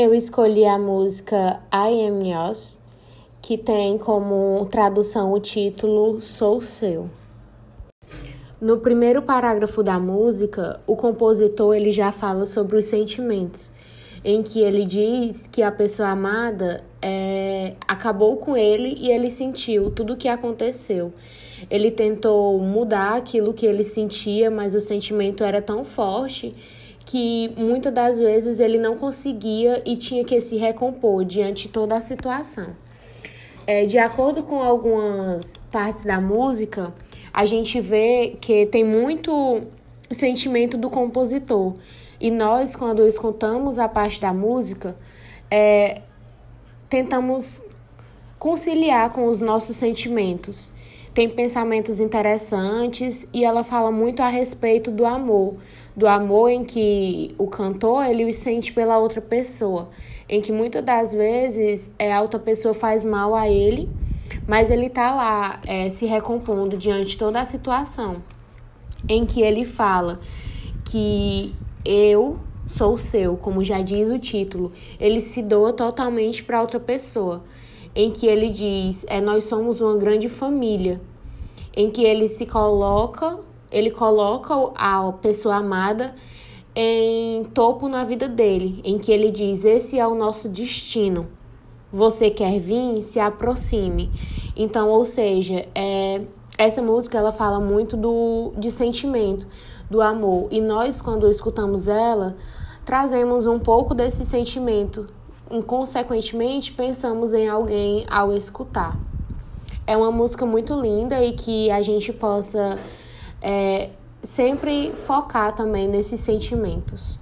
Eu escolhi a música I Am Yours, que tem como tradução o título Sou Seu. No primeiro parágrafo da música, o compositor ele já fala sobre os sentimentos, em que ele diz que a pessoa amada é, acabou com ele e ele sentiu tudo o que aconteceu. Ele tentou mudar aquilo que ele sentia, mas o sentimento era tão forte que muitas das vezes ele não conseguia e tinha que se recompor diante de toda a situação. É, de acordo com algumas partes da música, a gente vê que tem muito sentimento do compositor. E nós, quando escutamos a parte da música, é, tentamos conciliar com os nossos sentimentos. Tem pensamentos interessantes e ela fala muito a respeito do amor, do amor em que o cantor ele o sente pela outra pessoa, em que muitas das vezes é, a outra pessoa faz mal a ele, mas ele tá lá é, se recompondo diante de toda a situação, em que ele fala que eu sou seu, como já diz o título, ele se doa totalmente para outra pessoa, em que ele diz é nós somos uma grande família, em que ele se coloca ele coloca a pessoa amada em topo na vida dele, em que ele diz: Esse é o nosso destino. Você quer vir? Se aproxime. Então, ou seja, é, essa música ela fala muito do, de sentimento, do amor. E nós, quando escutamos ela, trazemos um pouco desse sentimento. E, consequentemente, pensamos em alguém ao escutar. É uma música muito linda e que a gente possa é, sempre focar também nesses sentimentos.